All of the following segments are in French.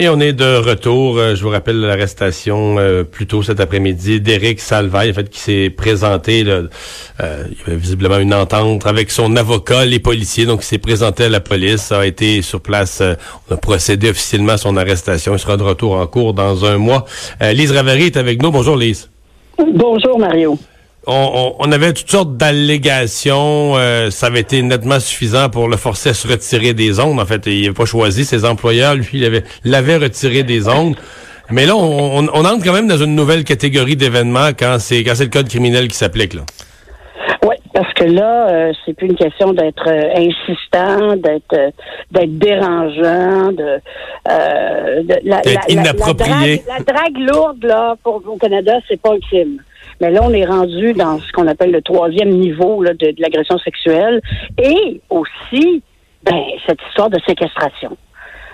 Et on est de retour. Euh, Je vous rappelle l'arrestation euh, plus tôt cet après-midi d'Éric Salvaille, en fait, qui s'est présenté. euh, il y avait visiblement une entente avec son avocat, les policiers. Donc, il s'est présenté à la police, a été sur place. on a procédé officiellement à son arrestation. Il sera de retour en cours dans un mois. Lise Ravary est avec nous. Bonjour, Lise. Bonjour Mario. On, on- avait toutes sortes d'allégations. euh, ça avait été nettement suffisant pour le forcer à se retirer des ondes. En fait, il n'avait pas choisi ses employeurs. Lui, il avait l'avait retiré des ondes. Mais là, on, on- on entre quand même dans une nouvelle catégorie d'événements quand c'est quand c'est le code criminel qui s'applique. là. Oui, parce que là, euh, c'est plus une question d'être euh, insistant, d'être euh, d'être dérangeant, de, euh, de la- inapproprié. La drague, la drague lourde là pour au Canada, c'est pas un crime. Mais là, on est rendu dans ce qu'on appelle le troisième niveau là, de, de l'agression sexuelle et aussi ben, cette histoire de séquestration.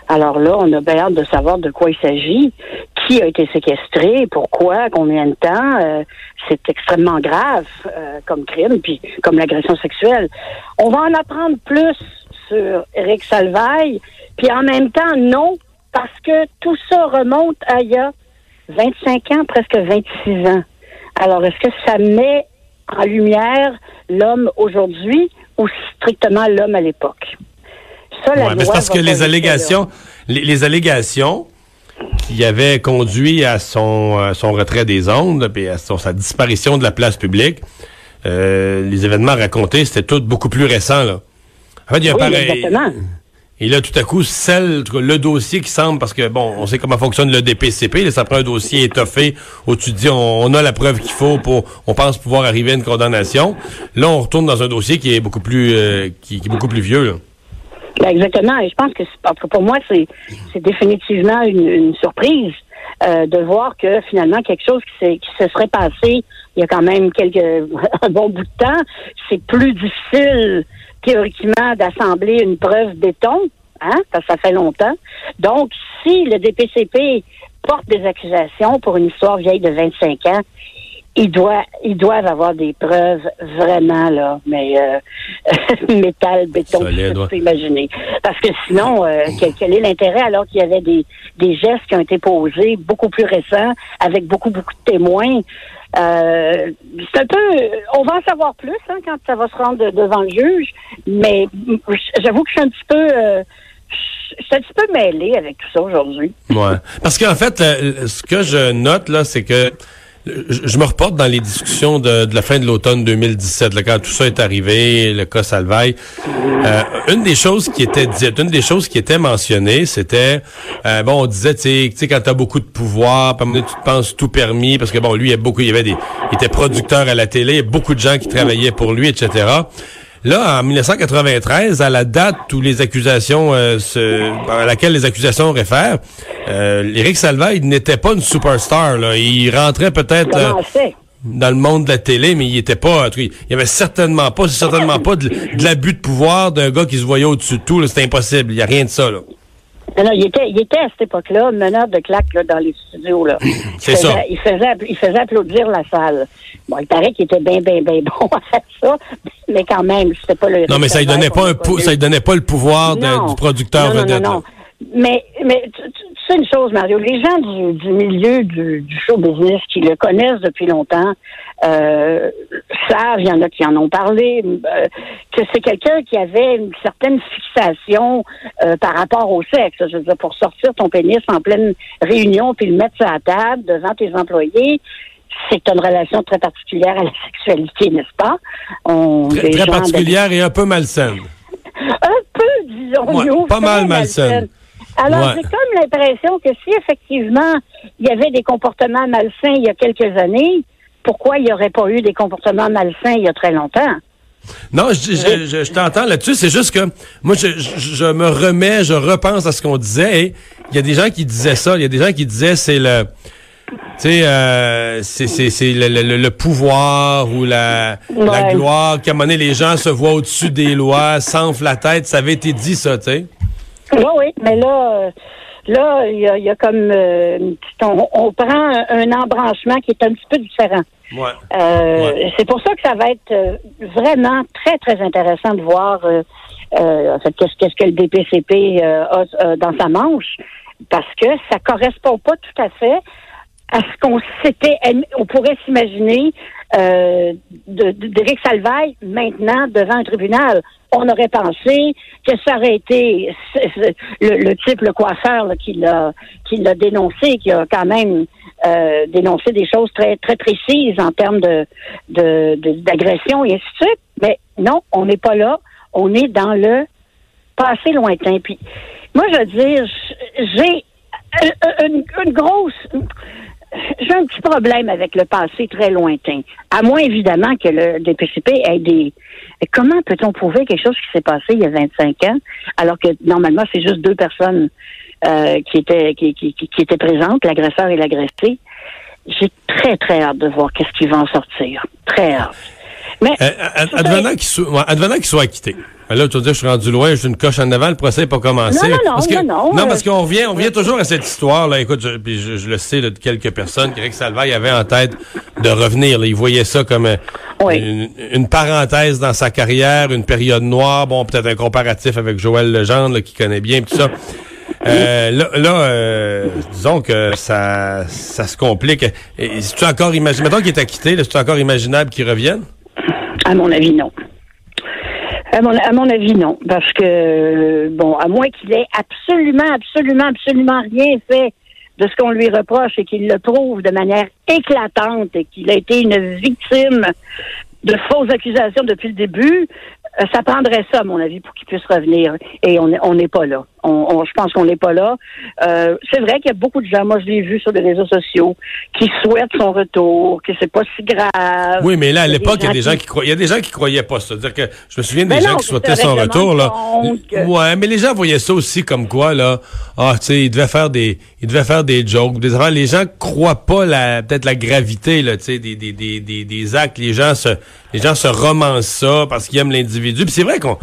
Alors là, on a bien hâte de savoir de quoi il s'agit, qui a été séquestré, pourquoi, combien de temps. Euh, c'est extrêmement grave euh, comme crime, puis comme l'agression sexuelle. On va en apprendre plus sur Eric Salvaille, puis en même temps, non, parce que tout ça remonte à il y a 25 ans, presque 26 ans. Alors, est-ce que ça met en lumière l'homme aujourd'hui ou strictement l'homme à l'époque? Ça, la Ouais, mais c'est loi parce va que les allégations, les, les allégations qui avaient conduit à son, à son retrait des ondes et à son- sa disparition de la place publique, euh, les événements racontés, c'était tout beaucoup plus récent. Là. En fait, il y a Oui, pareil. exactement. Et là, tout à coup, celle, le dossier qui semble, parce que bon, on sait comment fonctionne le DPCP, là, ça prend un dossier étoffé où tu dis on, a la preuve qu'il faut pour, on pense pouvoir arriver à une condamnation. Là, on retourne dans un dossier qui est beaucoup plus, euh, qui, est beaucoup plus vieux. Là. Ben, exactement. Et je pense que, pour moi, c'est, définitivement une, une surprise euh, de voir que finalement quelque chose qui, qui se serait passé il y a quand même quelques un bon bout de temps, c'est plus difficile théoriquement d'assembler une preuve béton, hein, parce que ça fait longtemps. Donc, si le DPCP porte des accusations pour une histoire vieille de 25 ans, ils doivent, ils doivent avoir des preuves vraiment, là, mais euh, métal, béton, Solide, ouais. imaginer. Parce que sinon, euh, quel, quel est l'intérêt alors qu'il y avait des, des gestes qui ont été posés beaucoup plus récents, avec beaucoup, beaucoup de témoins? Euh, c'est un peu, on va en savoir plus hein, quand ça va se rendre de- devant le juge, mais j'avoue que je suis un petit peu, euh, je suis un petit peu mêlée avec tout ça aujourd'hui. Ouais. Parce qu'en fait, ce que je note là, c'est que je, me reporte dans les discussions de, de la fin de l'automne 2017, là, quand tout ça est arrivé, le cas Salvaille. Euh, une des choses qui était dite, une des choses qui était mentionnée, c'était euh, bon, on disait, tu sais, quand t'as beaucoup de pouvoir, tu te penses tout permis, parce que bon, lui, il y a beaucoup, il y avait des, il était producteur à la télé, il y a beaucoup de gens qui travaillaient pour lui, etc. Là, en 1993, à la date où les accusations, euh, se, à laquelle les accusations réfèrent, euh, Éric Salvaille n'était pas une superstar. Là. Il rentrait peut-être euh, dans le monde de la télé, mais il était pas. Il y avait certainement pas, certainement pas de, de l'abus de pouvoir d'un gars qui se voyait au-dessus de tout. C'était impossible. Il y a rien de ça. Là. Non, non, il était, il était à cette époque-là meneur de claque là, dans les studios. Là. C'est Il faisait- ça. Il faisait, il faisait applaudir la salle. Bon, il paraît qu'il était bien, bien, bien bon à faire ça, mais quand même, c'était pas le. Non, mais ça lui donnait pas un pou- ça lui donnait pas le pouvoir de- Non. du producteur non, non, vedette. Non, là. non, Mais, mais tu, sais une chose, Mario, les gens du, du milieu du, du show business qui le connaissent depuis longtemps euh, savent, il y en a qui en ont parlé, euh, que c'est quelqu'un qui avait une certaine fixation euh, par rapport au sexe. Je veux dire, pour sortir ton pénis en pleine réunion puis le mettre sur la table devant tes employés, c'est une relation très particulière à la sexualité, n'est-ce pas? On, Très, particulière et un peu malsaine. disons-nous. Ouais, pas mal malsaine. Alors, Ouais. j'ai comme l'impression que si effectivement il y avait des comportements malsains il y a quelques années, pourquoi il n'y aurait pas eu des comportements malsains il y a très longtemps? Non, je, je, je, je t'entends là-dessus. C'est juste que moi, je, me remets, je repense à ce qu'on disait. Et il y a des gens qui disaient ça. Il y a des gens qui disaient c'est le, tu sais, euh, c'est c'est c'est le, le, le pouvoir ou la gloire. Qu'à un moment donné, les gens se voient au-dessus des lois, s'enflent la tête. Ça avait été dit ça, tu sais. Oui, oui, mais là, euh, là, il y a, y a comme euh, une petite- on, on prend un, un embranchement qui est un petit peu différent. Ouais. Euh, Ouais. C'est pour ça que ça va être euh, vraiment très, très intéressant de voir euh, euh, en fait, qu'est-ce qu'est-ce que le DPCP a dans sa manche, parce que ça correspond pas tout à fait à ce qu'on s'était, on pourrait s'imaginer euh, d'Éric Salvaille maintenant devant un tribunal. On aurait pensé que ça aurait été le, le type, le coiffeur là, qui l'a dénoncé, qui a quand même euh, dénoncé des choses très très précises en termes de de- de- d'agression et ainsi de suite. Mais non, on n'est pas là. On est dans le passé lointain. Puis moi, je veux dire, j'ai euh, une, une grosse j'ai un petit problème avec le passé très lointain. À moins, évidemment, que le DPCP ait des... Comment peut-on prouver quelque chose qui s'est passé il y a 25 ans, alors que, normalement, c'est juste deux personnes euh, qui, étaient, qui, qui, qui- qui étaient présentes, l'agresseur et l'agressé? J'ai très, très hâte de voir qu'est-ce qui va en sortir. Très hâte. Mais... Euh, ad- advenant qu'il soit, ouais, advenant qu'il soit acquitté. Ben Là, tu dire, je suis rendu loin, j'ai une coche en avant, le procès n'est pas commencé. Non, non, non, parce que, non, non, parce euh, qu'on revient, on revient toujours à cette histoire, là. Écoute, je, puis je, je le sais, là, de quelques personnes, qu'Éric Salvaille avait en tête de revenir, là. Il voyait ça comme euh, Oui. une, une parenthèse dans sa carrière, une période noire, bon, peut-être un comparatif avec Joël Legendre, là, qui connaît bien, tout ça. Euh, là, là euh, disons que ça, ça se complique. Et, c'est encore imaginable, mettons qu'il est acquitté, là, c'est encore imaginable qu'il revienne? À mon avis, non. À mon, avis, non. Parce que, bon, à moins qu'il ait absolument, absolument, absolument rien fait de ce qu'on lui reproche et qu'il le prouve de manière éclatante et qu'il a été une victime de fausses accusations depuis le début, euh, ça prendrait ça, à mon avis, pour qu'il puisse revenir. Et on n'est pas là. On, on- je pense qu'on n'est pas là. Euh, c'est vrai qu'il y a beaucoup de gens, moi je l'ai vu sur les réseaux sociaux, qui souhaitent son retour, que c'est pas si grave. Oui, mais là, à l'époque, il y a des gens qui croyaient, il y a des gens qui croyaient pas ça. C'est-à-dire que je me souviens des Mais gens qui souhaitaient son retour, là. que- Ouais, mais les gens voyaient ça aussi comme quoi, là. Ah, tu sais, ils devaient faire des, ils devaient faire des jokes, des. Les gens croient pas la, peut-être la gravité, là, tu sais, des, des, des, des, des actes. Les gens se, les gens se romancent ça parce qu'ils aiment l'individu. Puis c'est vrai qu'on,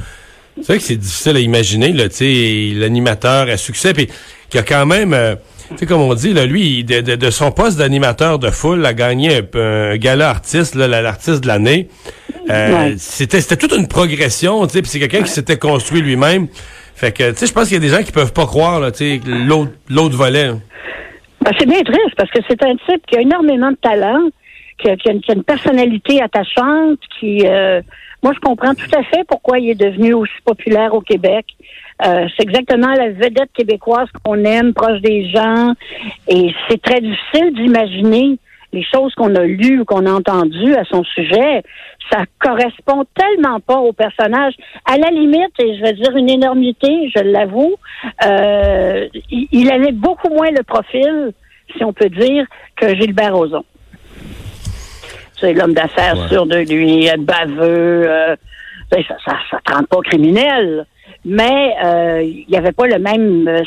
c'est vrai que c'est difficile à imaginer, là, tu sais, l'animateur à succès, puis qu'il y a quand même, euh, tu sais, comme on dit, là, lui, de, de, de son poste d'animateur de foule, a gagné un, un gala artiste, l'artiste de l'année. Euh, Ouais. C'était toute une progression, tu sais, puis c'est quelqu'un qui s'était construit lui-même. Fait que, tu sais, je pense qu'il y a des gens qui peuvent pas croire, là, tu sais, l'autre volet. là. Ben, c'est bien triste parce que c'est un type qui a énormément de talent, qui a, qui a une, qui a une personnalité attachante, qui, euh, moi, je comprends tout à fait pourquoi il est devenu aussi populaire au Québec. Euh, c'est exactement la vedette québécoise qu'on aime, proche des gens, et c'est très difficile d'imaginer les choses qu'on a lues ou qu'on a entendues à son sujet. Ça correspond tellement pas au personnage. À la limite, et je vais dire une énormité, je l'avoue, euh, il, avait beaucoup moins le profil, si on peut dire, que Gilbert Rozon. C'est l'homme d'affaires Ouais. sûr de lui, baveux, euh, ça, ça, ça te rend pas criminel. Mais euh, il n'y avait pas le même euh,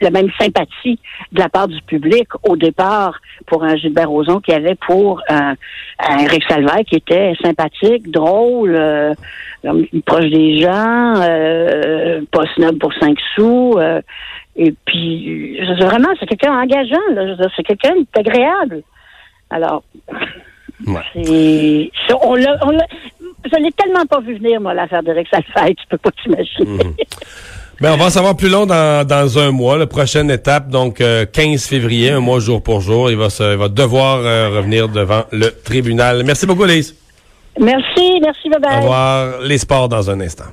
la même sympathie de la part du public au départ pour un Gilbert Rozon qu'il y avait pour un, un Eric Salvaire qui était sympathique, drôle, euh, proche des gens, pas snob pour cinq sous. et puis, vraiment, c'est quelqu'un engageant. C'est quelqu'un d'agréable. Alors, Ouais. c'est, on l'a, je l'ai tellement pas vu venir, moi, l'affaire d'Eric Salvaire, tu peux pas t'imaginer. Ben, on va en savoir plus long dans, dans un mois. La prochaine étape, donc euh, 15 février, un mois jour pour jour. Il va, se, il va devoir euh, revenir devant le tribunal. Merci beaucoup, Lise. Merci, merci, bye Au revoir. Les sports dans un instant.